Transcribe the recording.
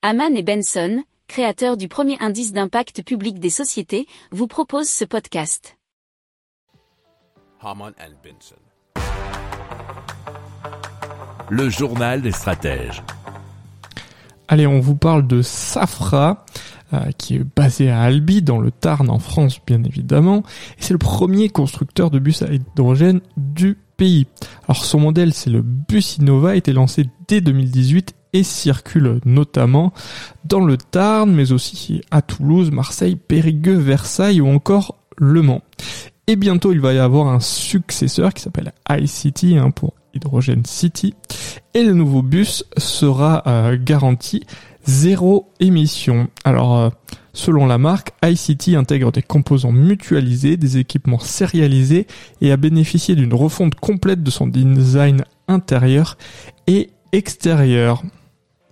Haman et Benson, créateurs du premier indice d'impact public des sociétés, vous proposent ce podcast. Haman and Benson. Le journal des stratèges. Allez, on vous parle de Safra, euh, qui est basé à Albi, dans le Tarn, en France, bien évidemment. Et c'est le premier constructeur de bus à hydrogène du pays. Alors son modèle, c'est le bus Innova, a été lancé dès 2018 et circule notamment dans le Tarn, mais aussi à Toulouse, Marseille, Périgueux, Versailles ou encore Le Mans. Et bientôt, il va y avoir un successeur qui s'appelle iCity hein, pour Hydrogen City. Et le nouveau bus sera euh, garanti zéro émission. Alors, euh, selon la marque, iCity intègre des composants mutualisés, des équipements sérialisés et a bénéficié d'une refonte complète de son design intérieur et extérieur.